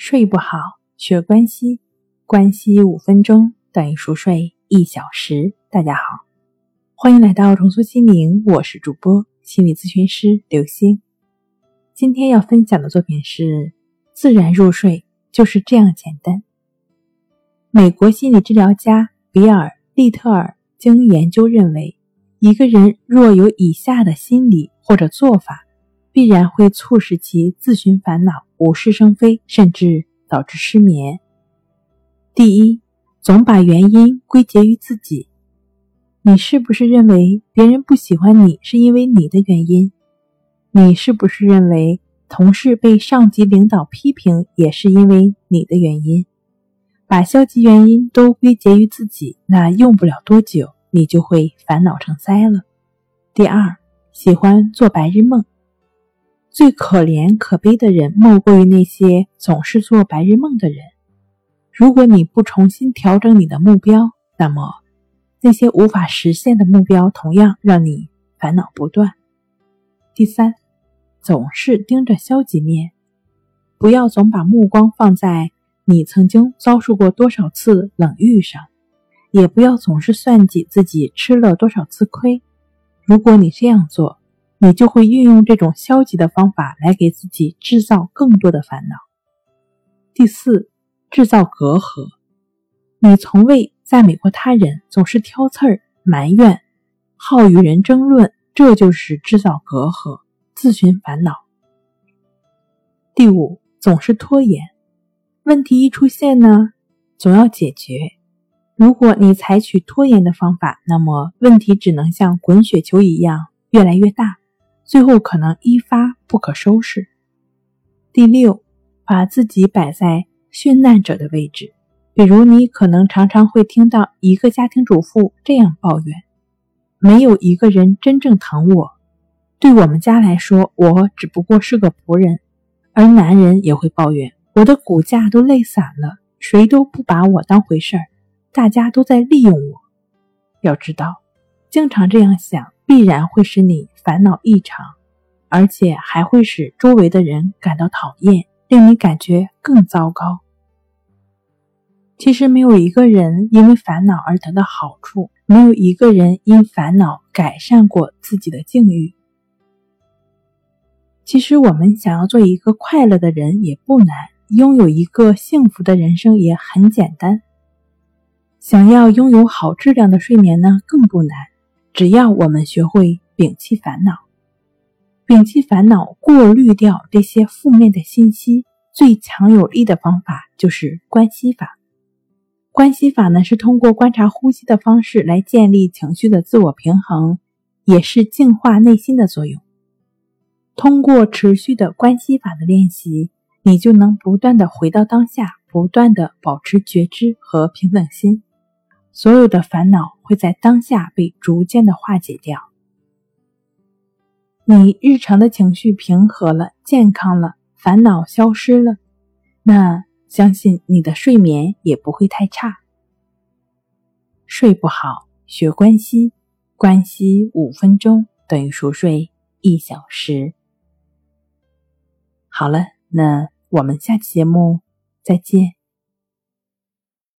睡不好，学关系，关系五分钟等于熟睡一小时。大家好，欢迎来到重塑心灵，我是主播心理咨询师刘星。今天要分享的作品是：自然入睡就是这样简单。美国心理治疗家比尔·利特尔经研究认为，一个人若有以下的心理或者做法。必然会促使其自寻烦恼、无事生非，甚至导致失眠。第一，总把原因归结于自己。你是不是认为别人不喜欢你是因为你的原因？你是不是认为同事被上级领导批评也是因为你的原因？把消极原因都归结于自己，那用不了多久，你就会烦恼成灾了。第二，喜欢做白日梦。最可怜可悲的人，莫过于那些总是做白日梦的人。如果你不重新调整你的目标，那么那些无法实现的目标同样让你烦恼不断。第三，总是盯着消极面，不要总把目光放在你曾经遭受过多少次冷遇上，也不要总是算计自己吃了多少次亏。如果你这样做，你就会运用这种消极的方法来给自己制造更多的烦恼。第四，制造隔阂。你从未赞美过他人，总是挑刺儿、埋怨，好与人争论，这就是制造隔阂，自寻烦恼。第五，总是拖延。问题一出现呢，总要解决。如果你采取拖延的方法，那么问题只能像滚雪球一样越来越大。最后可能一发不可收拾。第六，把自己摆在殉难者的位置，比如你可能常常会听到一个家庭主妇这样抱怨：“没有一个人真正疼我，对我们家来说，我只不过是个仆人。”而男人也会抱怨：“我的骨架都累散了，谁都不把我当回事儿，大家都在利用我。”要知道，经常这样想。必然会使你烦恼异常，而且还会使周围的人感到讨厌，令你感觉更糟糕。其实没有一个人因为烦恼而得到好处，没有一个人因烦恼改善过自己的境遇。其实我们想要做一个快乐的人也不难，拥有一个幸福的人生也很简单。想要拥有好质量的睡眠呢，更不难。只要我们学会摒弃烦恼，摒弃烦恼，过滤掉这些负面的信息，最强有力的方法就是关系法。关系法呢，是通过观察呼吸的方式来建立情绪的自我平衡，也是净化内心的作用。通过持续的关系法的练习，你就能不断的回到当下，不断的保持觉知和平等心。所有的烦恼会在当下被逐渐的化解掉。你日常的情绪平和了，健康了，烦恼消失了，那相信你的睡眠也不会太差。睡不好，学关西，关西五分钟等于熟睡一小时。好了，那我们下期节目再见。